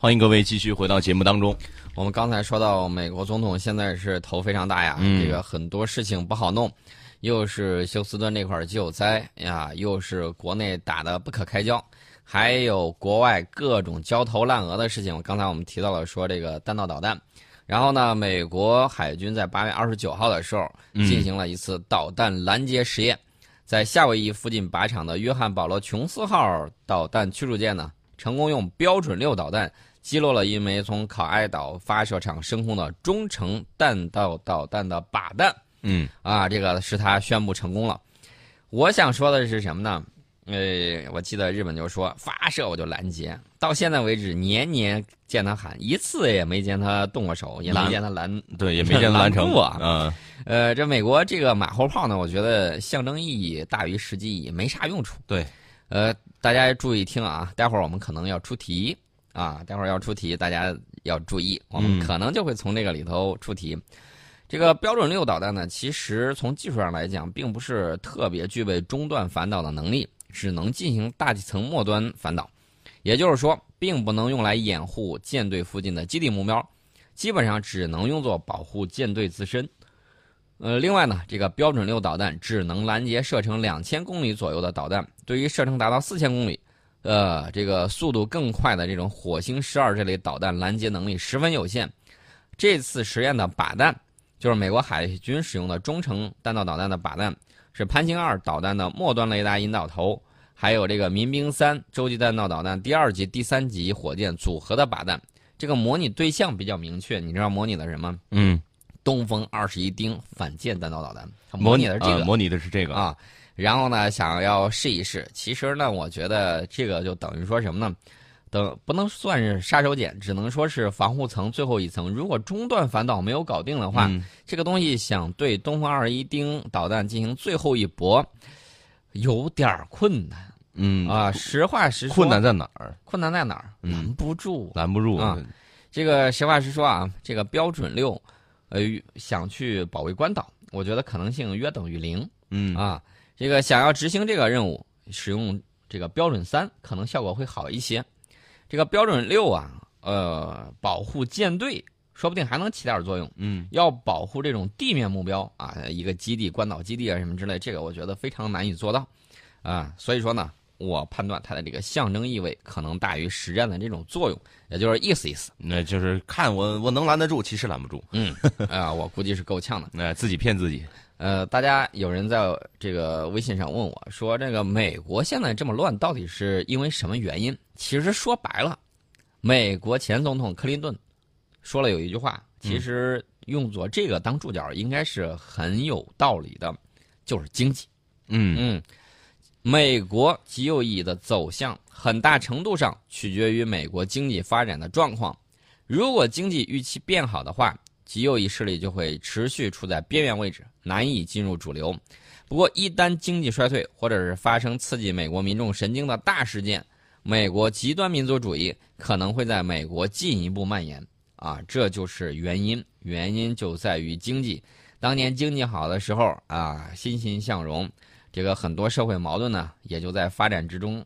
欢迎各位继续回到节目当中。我们刚才说到，美国总统现在是头非常大呀，嗯这个很多事情不好弄，又是休斯顿那块儿救灾呀，又是国内打得不可开交，还有国外各种焦头烂额的事情。刚才我们提到了说这个弹道导弹，然后呢，美国海军在八月二十九号的时候嗯进行了一次导弹拦截实验，在夏威夷附近靶场的约翰保罗琼斯号导弹驱逐舰呢，成功用标准六导弹。击落了一枚从考埃岛发射场升空的中程弹道导弹的靶弹嗯啊，这个是他宣布成功了。我想说的是什么呢？呃，我记得日本就说发射我就拦截，到现在为止年年见他喊，一次也没见他动过手，也没见他拦。对，也没见拦 成拦住啊嗯呃，这美国这个马后炮呢，我觉得象征意义大于实际意义，没啥用处。对，呃，大家注意听啊，待会儿我们可能要出题啊，待会儿要出题，大家要注意，我们嗯可能就会从这个里头出题。这个标准六导弹呢，其实从技术上来讲，并不是特别具备中段反导的能力，只能进行大气层末端反导，也就是说，并不能用来掩护舰队附近的基地目标，基本上只能用作保护舰队自身。呃，另外呢，这个标准六导弹只能拦截射程两千公里左右的导弹，对于射程达到四千公里，呃，这个速度更快的这种火星十二这类导弹拦截能力十分有限。这次实验的靶弹，就是美国海军使用的中程弹道导弹的靶弹，是潘兴二导弹的末端雷达引导头，还有这个民兵三洲际弹道导弹第二级、第三级火箭组合的靶弹。这个模拟对象比较明确，你知道模拟的什么？嗯，东风二十一丁反舰弹道导弹，它模模拟的是这个、啊模拟的是这个啊。然后呢，想要试一试，其实呢，我觉得这个就等于说什么呢？等不能算是杀手锏，只能说是防护层最后一层。如果中段反导没有搞定的话，嗯这个东西想对东风二十一丁导弹进行最后一搏，有点困难嗯啊。实话实说，困难在哪儿？困难在哪儿？嗯拦不住。拦不住啊这个实话实说啊，这个标准六，呃，想去保卫关岛，我觉得可能性约等于零。嗯啊，这个想要执行这个任务，使用这个标准三可能效果会好一些。这个标准六啊，呃，保护舰队说不定还能起点作用。嗯要保护这种地面目标啊，一个基地、关岛基地啊什么之类，这个我觉得非常难以做到啊。所以说呢，我判断它的这个象征意味可能大于实战的这种作用，也就是意思意思。那就是看我我能拦得住，其实拦不住，嗯，啊，我估计是够呛的。那，自己骗自己。呃，大家有人在这个微信上问我说，这个美国现在这么乱，到底是因为什么原因？其实说白了，美国前总统克林顿说了有一句话，其实用作这个当注脚应该是很有道理的，就是经济。嗯嗯，美国极右翼的走向，很大程度上取决于美国经济发展的状况。如果经济预期变好的话，极右翼势力就会持续处在边缘位置，难以进入主流。不过，一旦经济衰退，或者是发生刺激美国民众神经的大事件，美国极端民族主义可能会在美国进一步蔓延。啊，这就是原因，原因就在于经济。当年经济好的时候啊，欣欣向荣，这个很多社会矛盾呢，也就在发展之中，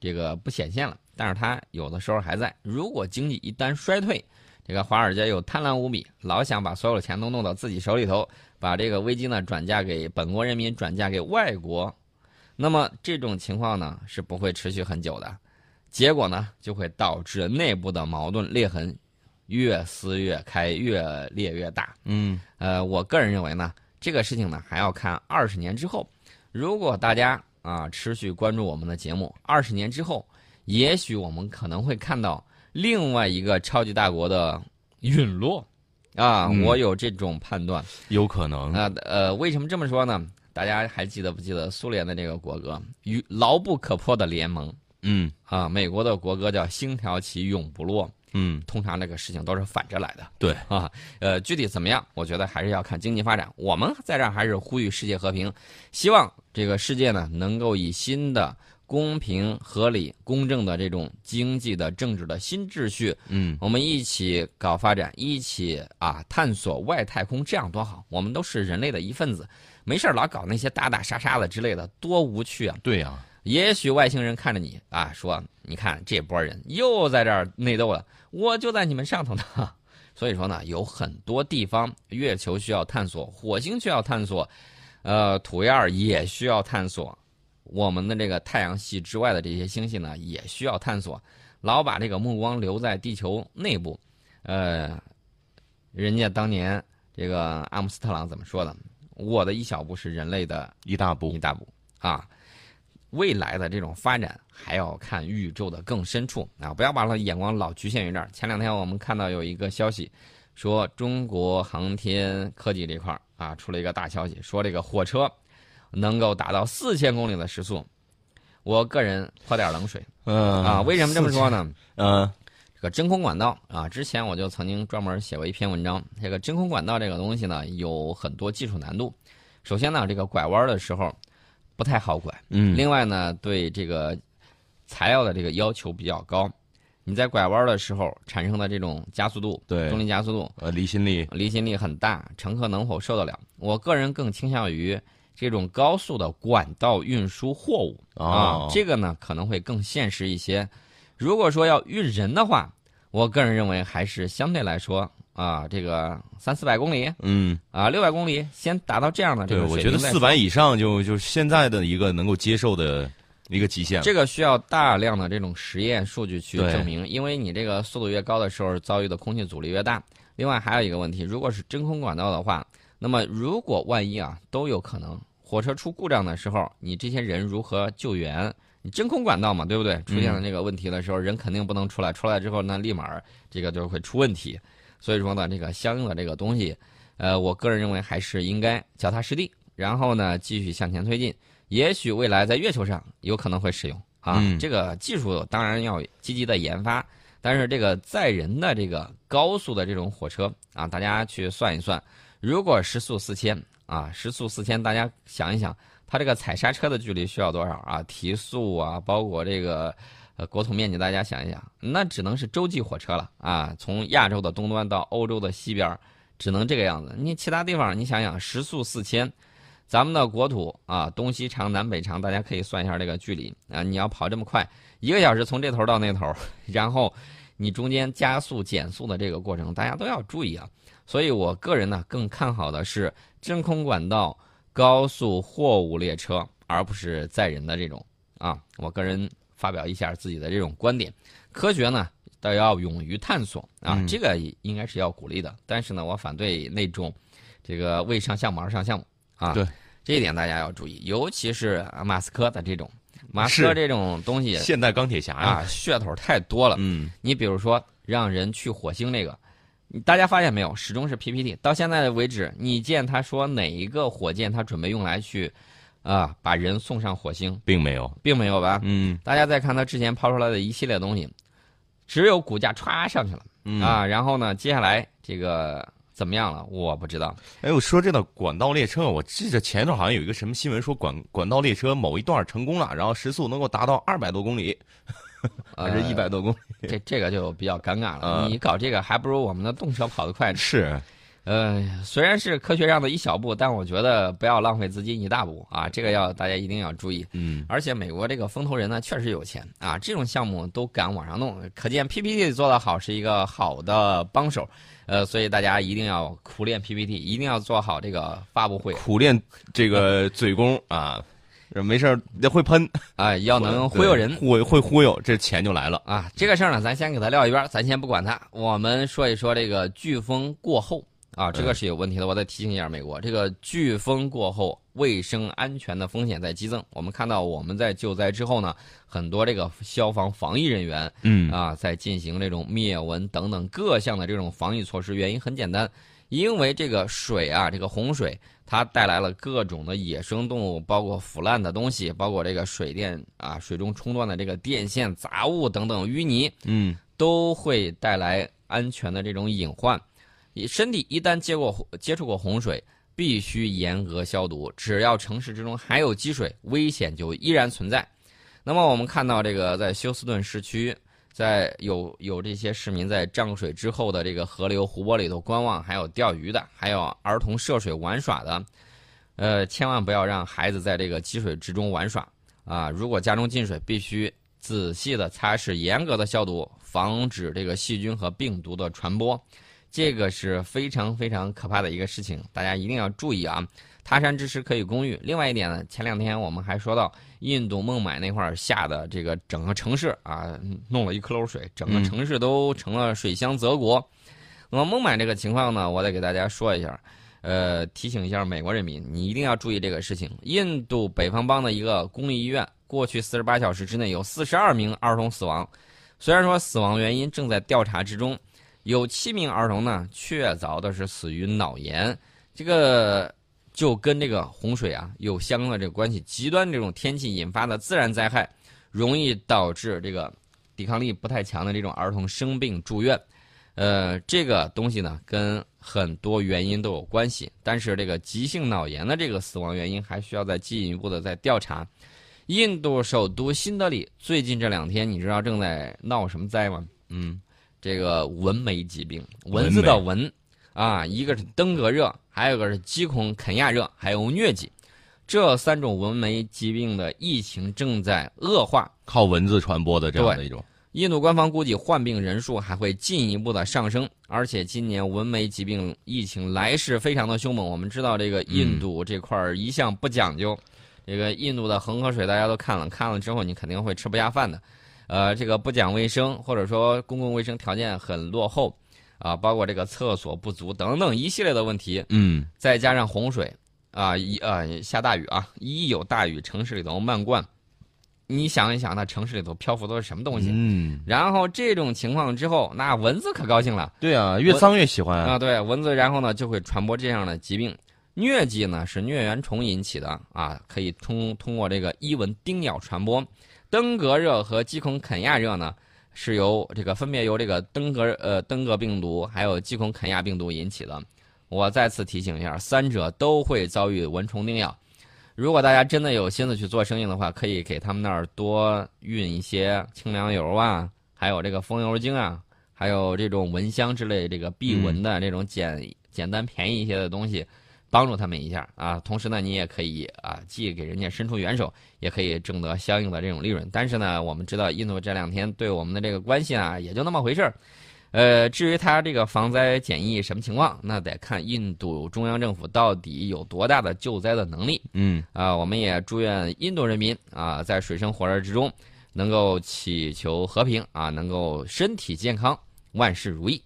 这个不显现了。但是它有的时候还在。如果经济一旦衰退，这个华尔街又贪婪无比，老想把所有的钱都弄到自己手里头，把这个危机呢转嫁给本国人民，转嫁给外国，那么这种情况呢是不会持续很久的，结果呢就会导致内部的矛盾裂痕越撕越开，越裂越大。嗯呃，我个人认为呢，这个事情呢还要看二十年之后。如果大家啊持续关注我们的节目，二十年之后，也许我们可能会看到另外一个超级大国的陨落。啊，嗯我有这种判断。有可能。那呃，为什么这么说呢？大家还记得不记得苏联的这个国歌“与牢不可破的联盟嗯”啊？美国的国歌叫“星条旗永不落”。嗯，通常这个事情都是反着来的。对啊，呃，具体怎么样，我觉得还是要看经济发展。我们在这儿还是呼吁世界和平，希望这个世界呢能够以新的公平、合理、公正的这种经济的、政治的新秩序，嗯我们一起搞发展，一起啊探索外太空，这样多好！我们都是人类的一份子，没事儿老搞那些打打杀杀的之类的，多无趣啊！对呀、也许外星人看着你啊，说你看这波人又在这儿内斗了，我就在你们上头呢。所以说呢，有很多地方月球需要探索，火星需要探索，呃，土焰儿也需要探索，我们的这个太阳系之外的这些星系呢，也需要探索。老把这个目光留在地球内部，呃，人家当年这个阿姆斯特朗怎么说的？我的一小步是人类的一大步一大步啊！未来的这种发展还要看宇宙的更深处啊！不要把眼光老局限于这儿。前两天我们看到有一个消息，说中国航天科技这块儿啊出了一个大消息，说这个火车能够达到四千公里的时速。我个人泼点冷水，嗯啊，为什么这么说呢？嗯，这个真空管道啊，之前我就曾经专门写过一篇文章。这个真空管道这个东西呢，有很多技术难度。首先呢，这个拐弯的时候不太好拐。嗯，另外呢，对这个材料的这个要求比较高。你在拐弯的时候产生的这种加速度，对重力加速度，呃，离心力，离心力很大，乘客能否受得了？我个人更倾向于这种高速的管道运输货物啊哦，这个呢可能会更现实一些。如果说要运人的话，我个人认为还是相对来说啊，这个三四百公里嗯，啊，六百公里，先达到这样的这对，个我觉得四百以上就就现在的一个能够接受的一个极限。这个需要大量的这种实验数据去证明，因为你这个速度越高的时候，遭遇的空气阻力越大。另外还有一个问题，如果是真空管道的话，那么如果万一啊都有可能，火车出故障的时候，你这些人如何救援？你真空管道嘛，对不对？出现了这个问题的时候，人肯定不能出来，出来之后呢，立马这个就会出问题。所以说呢，这个相应的这个东西，呃，我个人认为还是应该脚踏实地，然后呢继续向前推进。也许未来在月球上有可能会使用啊，嗯这个技术当然要积极的研发，但是这个载人的这个高速的这种火车啊，大家去算一算，如果时速四千啊，时速四千，大家想一想，它这个踩刹车的距离需要多少啊？提速啊，包括这个呃国土面积，大家想一想，那只能是洲际火车了啊，从亚洲的东端到欧洲的西边，只能这个样子。你其他地方，你想想，时速四千。咱们的国土啊，东西长南北长，大家可以算一下这个距离啊。你要跑这么快，一个小时从这头到那头，然后你中间加速减速的这个过程，大家都要注意啊。所以我个人呢更看好的是真空管道高速货物列车，而不是载人的这种啊。我个人发表一下自己的这种观点，科学呢倒要勇于探索啊，嗯这个应该是要鼓励的。但是呢，我反对那种这个为上项目而上项目啊。对，这一点大家要注意，尤其是啊马斯克的这种，马斯克这种东西现代钢铁侠呀，啊，噱头太多了。嗯，你比如说让人去火星那个，大家发现没有，始终是 PPT。到现在为止，你见他说哪一个火箭他准备用来去啊把人送上火星，并没有，并没有吧？嗯大家再看他之前抛出来的一系列东西，只有股价歘上去了、嗯啊，然后呢，接下来这个怎么样了？我不知道。哎，我说这个管道列车，我记着前一段好像有一个什么新闻说管管道列车某一段成功了，然后时速能够达到二百多公里，还是呃一百多公里？这这个就比较尴尬了。嗯你搞这个还不如我们的动车跑得快呢。是，呃，虽然是科学上的一小步，但我觉得不要浪费资金一大步啊，这个要大家一定要注意。嗯，而且美国这个风投人呢，确实有钱啊，这种项目都敢往上弄，可见 PPT 做得好是一个好的帮手。呃，所以大家一定要苦练 PPT，一定要做好这个发布会苦练这个嘴功啊，没事儿会喷，啊、要能忽悠人对。会会忽悠，这钱就来了。啊，这个事儿呢，咱先给他撂一边儿，咱先不管他。我们说一说这个飓风过后啊，这个是有问题的。我再提醒一下美国，这个飓风过后卫生安全的风险在激增。我们看到我们在救灾之后呢，很多这个消防防疫人员嗯啊，在进行这种灭蚊等等各项的这种防疫措施。原因很简单，因为这个水啊，这个洪水它带来了各种的野生动物，包括腐烂的东西，包括这个水电啊，水中冲断的这个电线、杂物等等淤泥，嗯都会带来安全的这种隐患。你身体一旦接过接触过洪水，必须严格消毒。只要城市之中还有积水，危险就依然存在。那么我们看到这个在休斯顿市区，在有有这些市民在涨水之后的这个河流、湖泊里头观望，还有钓鱼的，还有儿童涉水玩耍的，呃，千万不要让孩子在这个积水之中玩耍。啊，如果家中进水，必须仔细的擦拭，严格的消毒，防止这个细菌和病毒的传播。这个是非常非常可怕的一个事情，大家一定要注意啊！他山之石可以攻玉。另外一点呢，前两天我们还说到印度孟买那块儿下的这个整个城市啊，弄了一颗篓水，整个城市都成了水乡泽国。那么孟买这个情况呢，我得给大家说一下，呃，提醒一下美国人民，你一定要注意这个事情。印度北方邦的一个公立医院，过去四十八小时之内有四十二名儿童死亡，虽然说死亡原因正在调查之中。有七名儿童呢，确凿的是死于脑炎，这个就跟这个洪水啊有相关的这个关系。极端这种天气引发的自然灾害，容易导致这个抵抗力不太强的这种儿童生病住院。呃，这个东西呢，跟很多原因都有关系。但是这个急性脑炎的这个死亡原因，还需要再进一步的再调查。印度首都新德里最近这两天，你知道正在闹什么灾吗？嗯。这个蚊媒疾病，蚊子的蚊，啊，一个是登革热，还有个是鸡孔肯亚热，还有疟疾，这三种蚊媒疾病的疫情正在恶化，靠蚊子传播的这样的一种。印度官方估计患病人数还会进一步的上升，而且今年蚊媒疾病疫情来势非常的凶猛。我们知道这个印度这块儿一向不讲究，这个印度的恒河水大家都看了，看了之后你肯定会吃不下饭的。呃，这个不讲卫生，或者说公共卫生条件很落后，啊，包括这个厕所不足等等一系列的问题。嗯，再加上洪水，啊，一呃下大雨啊，一有大雨，城市里头漫灌，你想一想，那城市里头漂浮都是什么东西？嗯，然后这种情况之后，那蚊子可高兴了。对啊，越脏越喜欢啊。对，蚊子然后呢就会传播这样的疾病。疟疾呢是疟原虫引起的啊，可以通通过这个伊蚊叮咬传播。登革热和鸡孔肯亚热呢，是由这个分别由这个登革呃登革病毒还有鸡孔肯亚病毒引起的。我再次提醒一下，三者都会遭遇蚊虫叮咬。如果大家真的有心思去做生意的话，可以给他们那儿多运一些清凉油啊，还有这个风油精啊，还有这种蚊香之类这个避蚊的这种简 简单便宜一些的东西。帮助他们一下啊，同时呢，你也可以啊，既给人家伸出援手，也可以挣得相应的这种利润。但是呢，我们知道印度这两天对我们的这个关系啊，也就那么回事儿。呃，至于他这个防灾检疫什么情况，那得看印度中央政府到底有多大的救灾的能力。嗯啊，我们也祝愿印度人民啊，在水深火热之中，能够祈求和平啊，能够身体健康，万事如意。